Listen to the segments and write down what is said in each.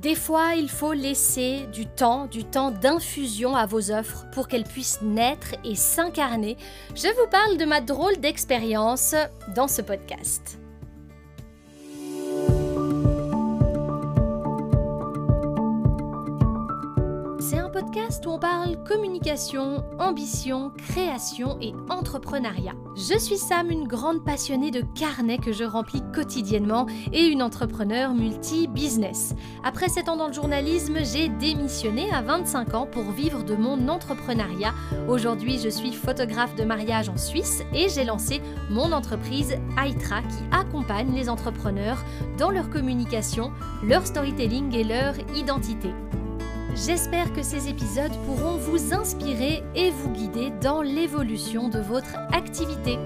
Des fois, il faut laisser du temps, du temps d'infusion à vos offres pour qu'elles puissent naître et s'incarner. Je vous parle de ma drôle d'expérience dans ce podcast. Où on parle communication, ambition, création et entrepreneuriat. Je suis Sam, une grande passionnée de carnets que je remplis quotidiennement et une entrepreneur multi-business. Après 7 ans dans le journalisme, j'ai démissionné à 25 ans pour vivre de mon entrepreneuriat. Aujourd'hui, je suis photographe de mariage en Suisse et j'ai lancé mon entreprise Aitra qui accompagne les entrepreneurs dans leur communication, leur storytelling et leur identité. J'espère que ces épisodes pourront vous inspirer et vous guider dans l'évolution de votre activité.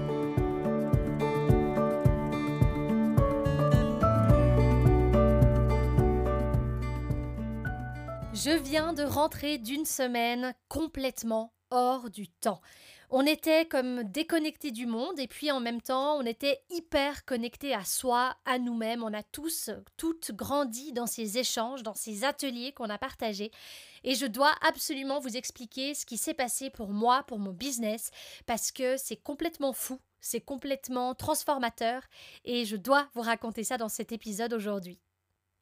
Je viens de rentrer d'une semaine complètement hors du temps on était comme déconnecté du monde et puis en même temps on était hyper connecté à soi, à nous-mêmes. On a tous, toutes grandi dans ces échanges, dans ces ateliers qu'on a partagés. Et je dois absolument vous expliquer ce qui s'est passé pour moi, pour mon business, parce que c'est complètement fou, c'est complètement transformateur et je dois vous raconter ça dans cet épisode aujourd'hui.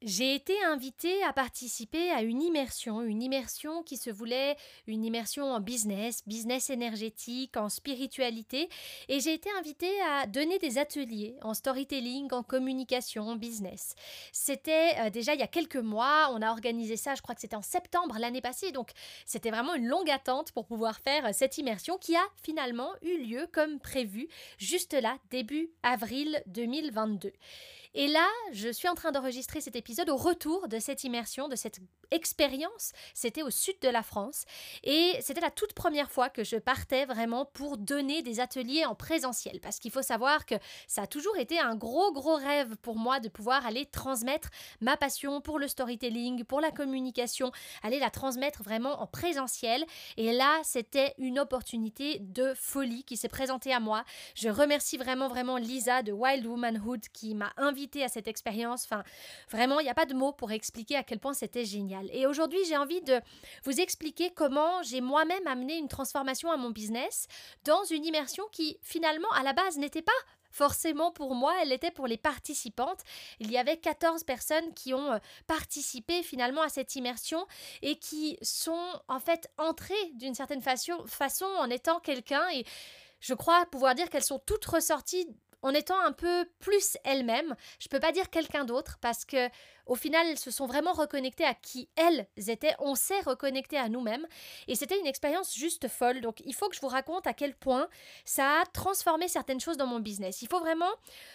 J'ai été invitée à participer à une immersion, une immersion qui se voulait une immersion en business, business énergétique, en spiritualité, et j'ai été invitée à donner des ateliers en storytelling, en communication, en business. C'était euh, déjà il y a quelques mois, on a organisé ça, je crois que c'était en septembre l'année passée, donc c'était vraiment une longue attente pour pouvoir faire euh, cette immersion qui a finalement eu lieu comme prévu, juste là, début avril 2022. Et là, je suis en train d'enregistrer cet épisode au retour de cette immersion, de cette expérience. C'était au sud de la France et c'était la toute première fois que je partais vraiment pour donner des ateliers en présentiel parce qu'il faut savoir que ça a toujours été un gros gros rêve pour moi de pouvoir aller transmettre ma passion pour le storytelling, pour la communication, aller la transmettre vraiment en présentiel et là, c'était une opportunité de folie qui s'est présentée à moi. Je remercie vraiment vraiment Lisa de Wild Womanhood qui m'a à cette expérience. Enfin, vraiment, il n'y a pas de mots pour expliquer à quel point c'était génial. Et aujourd'hui, j'ai envie de vous expliquer comment j'ai moi-même amené une transformation à mon business dans une immersion qui, finalement, à la base, n'était pas forcément pour moi, elle était pour les participantes. Il y avait 14 personnes qui ont euh, participé finalement à cette immersion et qui sont en fait entrées d'une certaine façon, façon en étant quelqu'un et je crois pouvoir dire qu'elles sont toutes ressorties en étant un peu plus elles-mêmes. Je peux pas dire quelqu'un d'autre parce que au final, elles se sont vraiment reconnectées à qui elles étaient. On s'est reconnecté à nous-mêmes. Et c'était une expérience juste folle. Donc, il faut que je vous raconte à quel point ça a transformé certaines choses dans mon business. Il faut vraiment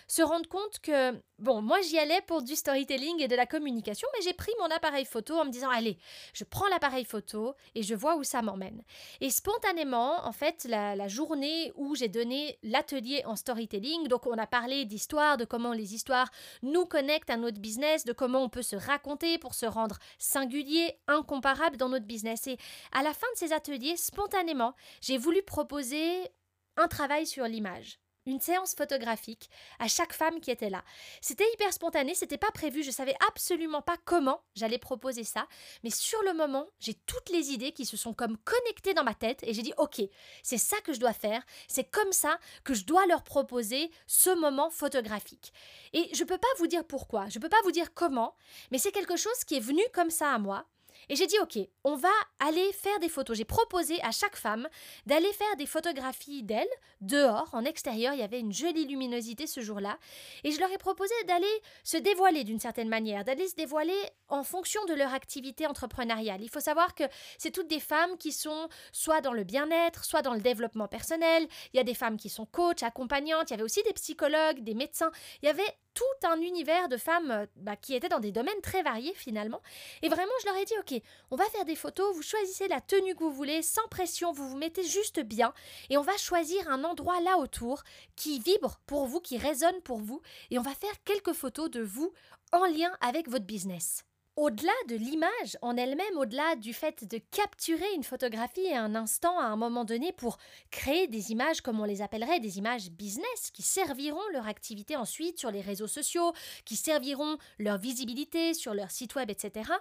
se rendre compte que, bon, moi, j'y allais pour du storytelling et de la communication, mais j'ai pris mon appareil photo en me disant, allez, je prends l'appareil photo et je vois où ça m'emmène. Et spontanément, en fait, la, la journée où j'ai donné l'atelier en storytelling, donc on a parlé d'histoire, de comment les histoires nous connectent à notre business, de comment on peut se raconter pour se rendre singulier, incomparable dans notre business. Et à la fin de ces ateliers, spontanément, j'ai voulu proposer un travail sur l'image une séance photographique à chaque femme qui était là. C'était hyper spontané, c'était pas prévu, je savais absolument pas comment j'allais proposer ça, mais sur le moment, j'ai toutes les idées qui se sont comme connectées dans ma tête et j'ai dit OK, c'est ça que je dois faire, c'est comme ça que je dois leur proposer ce moment photographique. Et je peux pas vous dire pourquoi, je peux pas vous dire comment, mais c'est quelque chose qui est venu comme ça à moi. Et j'ai dit, OK, on va aller faire des photos. J'ai proposé à chaque femme d'aller faire des photographies d'elle, dehors, en extérieur. Il y avait une jolie luminosité ce jour-là. Et je leur ai proposé d'aller se dévoiler d'une certaine manière, d'aller se dévoiler en fonction de leur activité entrepreneuriale. Il faut savoir que c'est toutes des femmes qui sont soit dans le bien-être, soit dans le développement personnel. Il y a des femmes qui sont coachs, accompagnantes. Il y avait aussi des psychologues, des médecins. Il y avait tout un univers de femmes euh, bah, qui étaient dans des domaines très variés finalement. Et vraiment, je leur ai dit, ok, on va faire des photos, vous choisissez la tenue que vous voulez, sans pression, vous vous mettez juste bien, et on va choisir un endroit là autour qui vibre pour vous, qui résonne pour vous, et on va faire quelques photos de vous en lien avec votre business. Au-delà de l'image en elle-même, au-delà du fait de capturer une photographie à un instant, à un moment donné, pour créer des images, comme on les appellerait, des images business, qui serviront leur activité ensuite sur les réseaux sociaux, qui serviront leur visibilité sur leur site web, etc.,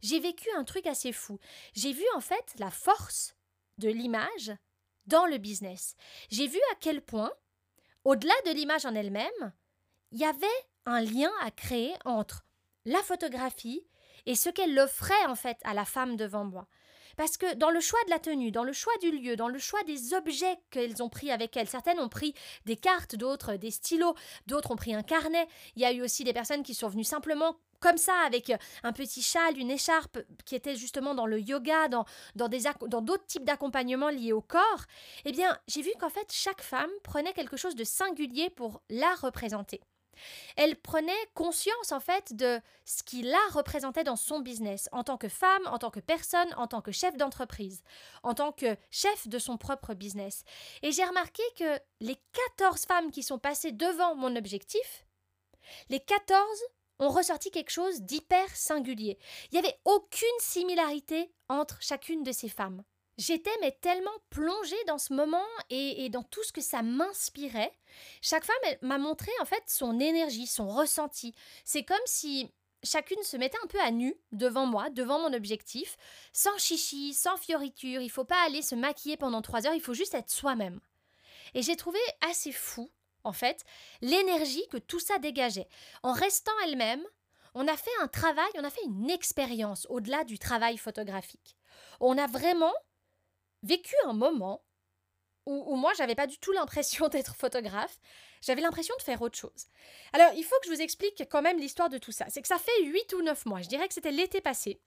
j'ai vécu un truc assez fou. J'ai vu en fait la force de l'image dans le business. J'ai vu à quel point, au-delà de l'image en elle-même, il y avait un lien à créer entre la photographie et ce qu'elle offrait en fait à la femme devant moi. Parce que dans le choix de la tenue, dans le choix du lieu, dans le choix des objets qu'elles ont pris avec elles, certaines ont pris des cartes, d'autres des stylos, d'autres ont pris un carnet. Il y a eu aussi des personnes qui sont venues simplement comme ça, avec un petit châle, une écharpe, qui était justement dans le yoga, dans, dans, dans d'autres types d'accompagnements liés au corps, eh bien, j'ai vu qu'en fait, chaque femme prenait quelque chose de singulier pour la représenter. Elle prenait conscience en fait de ce qui la représentait dans son business, en tant que femme, en tant que personne, en tant que chef d'entreprise, en tant que chef de son propre business. Et j'ai remarqué que les 14 femmes qui sont passées devant mon objectif, les 14 ont ressorti quelque chose d'hyper singulier. Il n'y avait aucune similarité entre chacune de ces femmes. J'étais mais tellement plongée dans ce moment et, dans tout ce que ça m'inspirait. Chaque femme m'a montré en fait son énergie, son ressenti. C'est comme si chacune se mettait un peu à nu devant moi, devant mon objectif, sans chichi, sans fioriture. Il faut pas aller se maquiller pendant trois heures, il faut juste être soi-même. Et j'ai trouvé assez fou, en fait, l'énergie que tout ça dégageait. En restant elle-même, on a fait un travail, on a fait une expérience au-delà du travail photographique. On a vraiment vécu un moment où, moi, j'avais pas du tout l'impression d'être photographe. J'avais l'impression de faire autre chose. Alors, il faut que je vous explique quand même l'histoire de tout ça. C'est que ça fait 8 ou 9 mois, je dirais que c'était l'été passé,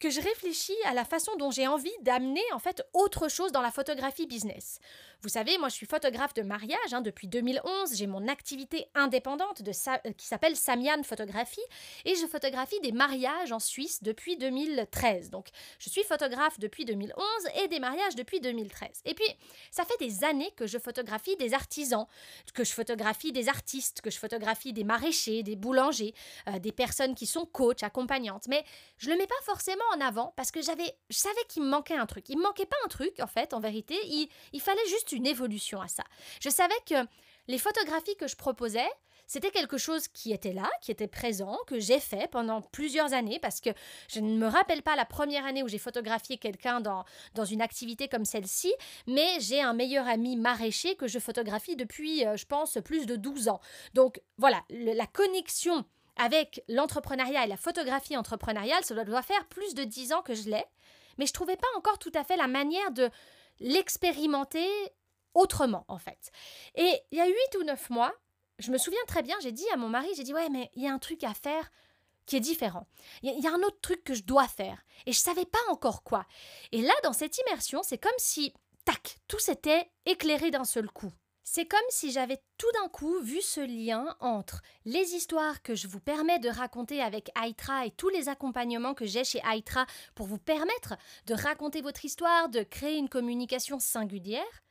que je réfléchis à la façon dont j'ai envie d'amener en fait autre chose dans la photographie business. Vous savez, moi je suis photographe de mariage hein, depuis 2011, j'ai mon activité indépendante de euh, qui s'appelle Samian Photographie et je photographie des mariages en Suisse depuis 2013. Donc je suis photographe depuis 2011 et des mariages depuis 2013. Et puis ça fait des années que je photographie des artisans, que je photographie des artistes, que je photographie des maraîchers, des boulangers, euh, des personnes qui sont coachs, accompagnantes. Mais je le mets pas forcément en avant parce que j'avais, je savais qu'il me manquait un truc. Il me manquait pas un truc en fait, en vérité. Il, il fallait juste une évolution à ça. Je savais que les photographies que je proposais, c'était quelque chose qui était là, qui était présent, que j'ai fait pendant plusieurs années, parce que je ne me rappelle pas la première année où j'ai photographié quelqu'un dans, dans une activité comme celle-ci, mais j'ai un meilleur ami maraîcher que je photographie depuis, euh, je pense, plus de 12 ans. Donc voilà, la connexion avec l'entrepreneuriat et la photographie entrepreneuriale, ça doit faire plus de 10 ans que je l'ai, mais je trouvais pas encore tout à fait la manière de l'expérimenter autrement, en fait. Et il y a huit ou neuf mois, je me souviens très bien, j'ai dit à mon mari, j'ai dit, ouais, mais il y a un truc à faire qui est différent. Il y, a un autre truc que je dois faire. Et je savais pas encore quoi. Et là, dans cette immersion, c'est comme si, tac, tout s'était éclairé d'un seul coup. C'est comme si j'avais tout d'un coup vu ce lien entre les histoires que je vous permets de raconter avec Aitra et tous les accompagnements que j'ai chez Aitra pour vous permettre de raconter votre histoire, de créer une communication singulière,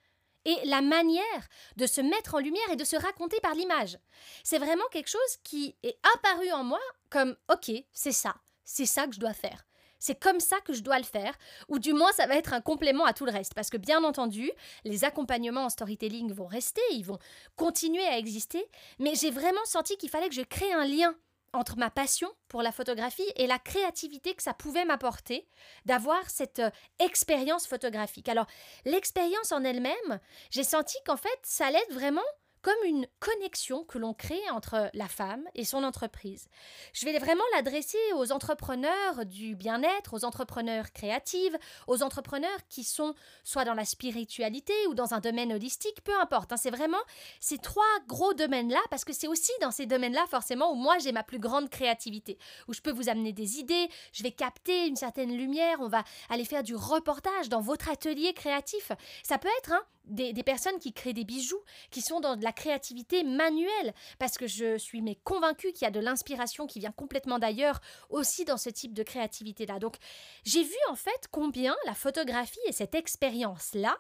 et la manière de se mettre en lumière et de se raconter par l'image. C'est vraiment quelque chose qui est apparu en moi comme OK, c'est ça, c'est ça que je dois faire. C'est comme ça que je dois le faire, ou du moins ça va être un complément à tout le reste, parce que bien entendu, les accompagnements en storytelling vont rester, ils vont continuer à exister, mais j'ai vraiment senti qu'il fallait que je crée un lien entre ma passion pour la photographie et la créativité que ça pouvait m'apporter d'avoir cette euh, expérience photographique. Alors, l'expérience en elle-même, j'ai senti qu'en fait, ça allait être vraiment comme une connexion que l'on crée entre la femme et son entreprise. Je vais vraiment l'adresser aux entrepreneurs du bien-être, aux entrepreneurs créatifs, aux entrepreneurs qui sont soit dans la spiritualité ou dans un domaine holistique, peu importe. Hein. c'est vraiment ces trois gros domaines-là, parce que c'est aussi dans ces domaines-là forcément où moi j'ai ma plus grande créativité, où je peux vous amener des idées, je vais capter une certaine lumière, on va aller faire du reportage dans votre atelier créatif. Ça peut être hein, des, personnes qui créent des bijoux, qui sont dans de la créativité manuelle, parce que je suis mais convaincue qu'il y a de l'inspiration qui vient complètement d'ailleurs aussi dans ce type de créativité-là. Donc j'ai vu en fait combien la photographie et cette expérience-là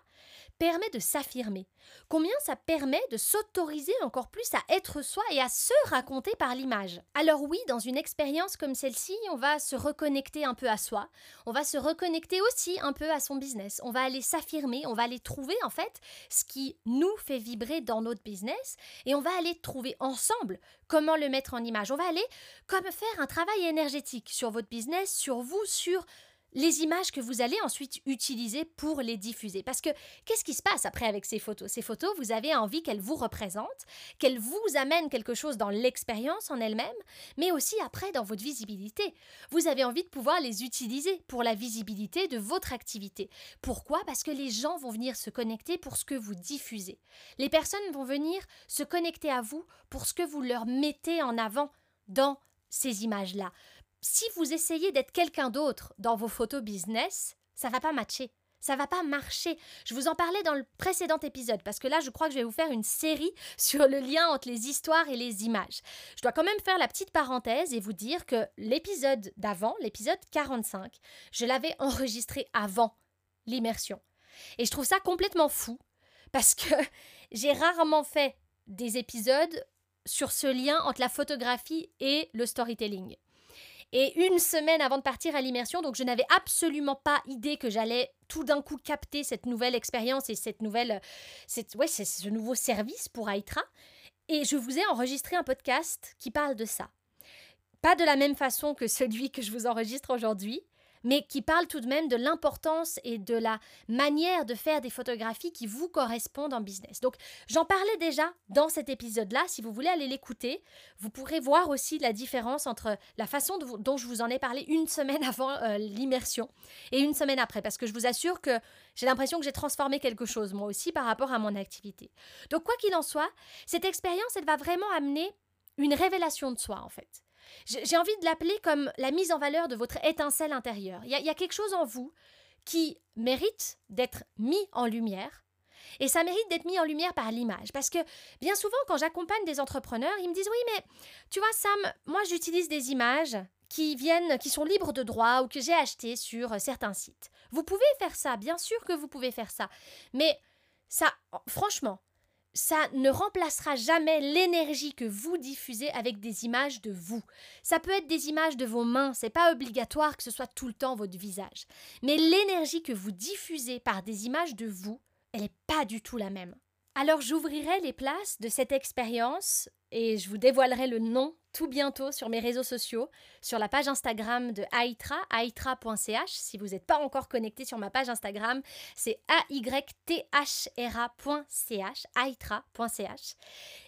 permet de s'affirmer, combien ça permet de s'autoriser encore plus à être soi et à se raconter par l'image. Alors oui, dans une expérience comme celle-ci, on va se reconnecter un peu à soi, on va se reconnecter aussi un peu à son business, on va aller s'affirmer, on va aller trouver en fait ce qui nous fait vibrer dans notre business et on va aller trouver ensemble comment le mettre en image. On va aller comme faire un travail énergétique sur votre business, sur vous, sur les images que vous allez ensuite utiliser pour les diffuser. Parce que qu'est-ce qui se passe après avec ces photos? Ces photos, vous avez envie qu'elles vous représentent, qu'elles vous amènent quelque chose dans l'expérience en elle-même, mais aussi après dans votre visibilité. Vous avez envie de pouvoir les utiliser pour la visibilité de votre activité. Pourquoi? Parce que les gens vont venir se connecter pour ce que vous diffusez. Les personnes vont venir se connecter à vous pour ce que vous leur mettez en avant dans ces images-là si vous essayez d'être quelqu'un d'autre dans vos photos business, ça va pas matcher. Ça va pas marcher. Je vous en parlais dans le précédent épisode parce que là, je crois que je vais vous faire une série sur le lien entre les histoires et les images. Je dois quand même faire la petite parenthèse et vous dire que l'épisode d'avant, l'épisode 45, je l'avais enregistré avant l'immersion. Et je trouve ça complètement fou parce que j'ai rarement fait des épisodes sur ce lien entre la photographie et le storytelling et une semaine avant de partir à l'immersion, donc je n'avais absolument pas idée que j'allais tout d'un coup capter cette nouvelle expérience et cette nouvelle, cette, ouais, ce nouveau service pour Aitra. Et je vous ai enregistré un podcast qui parle de ça. Pas de la même façon que celui que je vous enregistre aujourd'hui, mais qui parle tout de même de l'importance et de la manière de faire des photographies qui vous correspondent en business. Donc j'en parlais déjà dans cet épisode-là. Si vous voulez aller l'écouter, vous pourrez voir aussi la différence entre la façon dont je vous en ai parlé une semaine avant euh, l'immersion et une semaine après, parce que je vous assure que j'ai l'impression que j'ai transformé quelque chose moi aussi par rapport à mon activité. Donc quoi qu'il en soit, cette expérience, elle va vraiment amener une révélation de soi en fait. J'ai envie de l'appeler comme la mise en valeur de votre étincelle intérieure. Il y, a quelque chose en vous qui mérite d'être mis en lumière. Et ça mérite d'être mis en lumière par l'image. Parce que bien souvent, quand j'accompagne des entrepreneurs, ils me disent Oui, mais tu vois, Sam, moi j'utilise des images qui viennent, qui sont libres de droit ou que j'ai achetées sur certains sites. Vous pouvez faire ça, bien sûr que vous pouvez faire ça. Mais ça, franchement, ça ne remplacera jamais l'énergie que vous diffusez avec des images de vous. Ça peut être des images de vos mains, c'est pas obligatoire que ce soit tout le temps votre visage. Mais l'énergie que vous diffusez par des images de vous, elle n'est pas du tout la même. Alors j'ouvrirai les places de cette expérience et je vous dévoilerai le nom tout bientôt sur mes réseaux sociaux, sur la page Instagram de Aitra, aitra.ch. Si vous n'êtes pas encore connecté sur ma page Instagram, c'est aythra.ch, aitra.ch.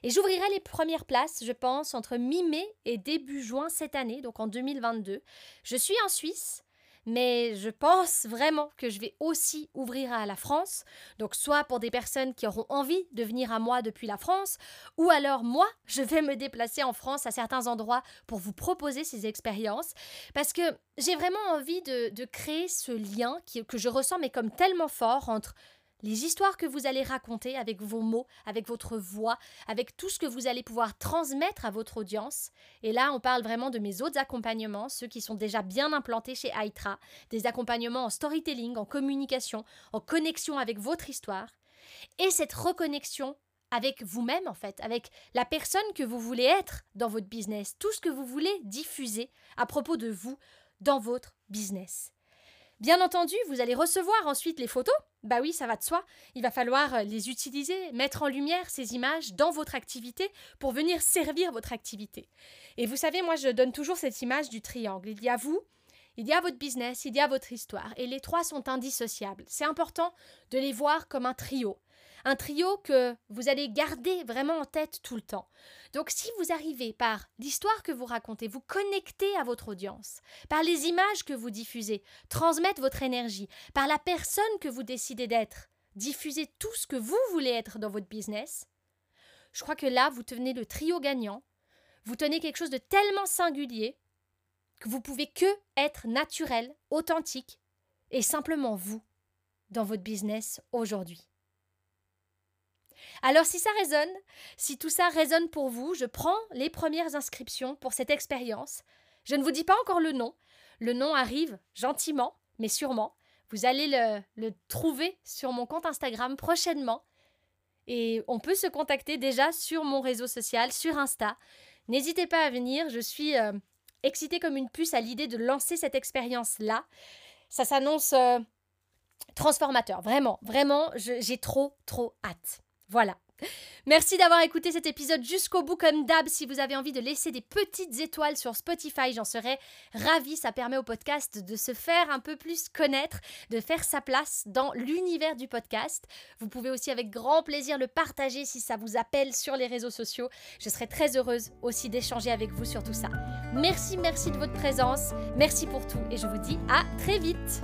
Et j'ouvrirai les premières places, je pense, entre mi-mai et début juin cette année, donc en 2022. Je suis en Suisse mais je pense vraiment que je vais aussi ouvrir à la France, donc soit pour des personnes qui auront envie de venir à moi depuis la France, ou alors moi, je vais me déplacer en France à certains endroits pour vous proposer ces expériences, parce que j'ai vraiment envie de, créer ce lien que je ressens mais comme tellement fort entre les histoires que vous allez raconter avec vos mots, avec votre voix, avec tout ce que vous allez pouvoir transmettre à votre audience. Et là, on parle vraiment de mes autres accompagnements, ceux qui sont déjà bien implantés chez Aitra, des accompagnements en storytelling, en communication, en connexion avec votre histoire. Et cette reconnexion avec vous-même en fait, avec la personne que vous voulez être dans votre business, tout ce que vous voulez diffuser à propos de vous dans votre business. Bien entendu, vous allez recevoir ensuite les photos. Bah oui, ça va de soi. Il va falloir euh, les utiliser, mettre en lumière ces images dans votre activité pour venir servir votre activité. Et vous savez, moi, je donne toujours cette image du triangle. Il y a vous, il y a votre business, il y a votre histoire. Et les trois sont indissociables. C'est important de les voir comme un trio. Un trio que vous allez garder vraiment en tête tout le temps. Donc si vous arrivez par l'histoire que vous racontez, vous connectez à votre audience, par les images que vous diffusez, transmettre votre énergie, par la personne que vous décidez d'être, diffuser tout ce que vous voulez être dans votre business, je crois que là, vous tenez le trio gagnant, vous tenez quelque chose de tellement singulier que vous pouvez que être naturel, authentique et simplement vous dans votre business aujourd'hui. Alors si ça résonne, si tout ça résonne pour vous, je prends les premières inscriptions pour cette expérience. Je ne vous dis pas encore le nom. Le nom arrive gentiment, mais sûrement. Vous allez le, trouver sur mon compte Instagram prochainement. Et on peut se contacter déjà sur mon réseau social, sur Insta. N'hésitez pas à venir, je suis euh, excitée comme une puce à l'idée de lancer cette expérience-là. Ça s'annonce euh, transformateur, vraiment, vraiment, j'ai trop, trop hâte. Voilà. Merci d'avoir écouté cet épisode jusqu'au bout comme d'hab. Si vous avez envie de laisser des petites étoiles sur Spotify, j'en serais ravie. Ça permet au podcast de se faire un peu plus connaître, de faire sa place dans l'univers du podcast. Vous pouvez aussi avec grand plaisir le partager si ça vous appelle sur les réseaux sociaux. Je serais très heureuse aussi d'échanger avec vous sur tout ça. Merci, merci de votre présence. Merci pour tout et je vous dis à très vite.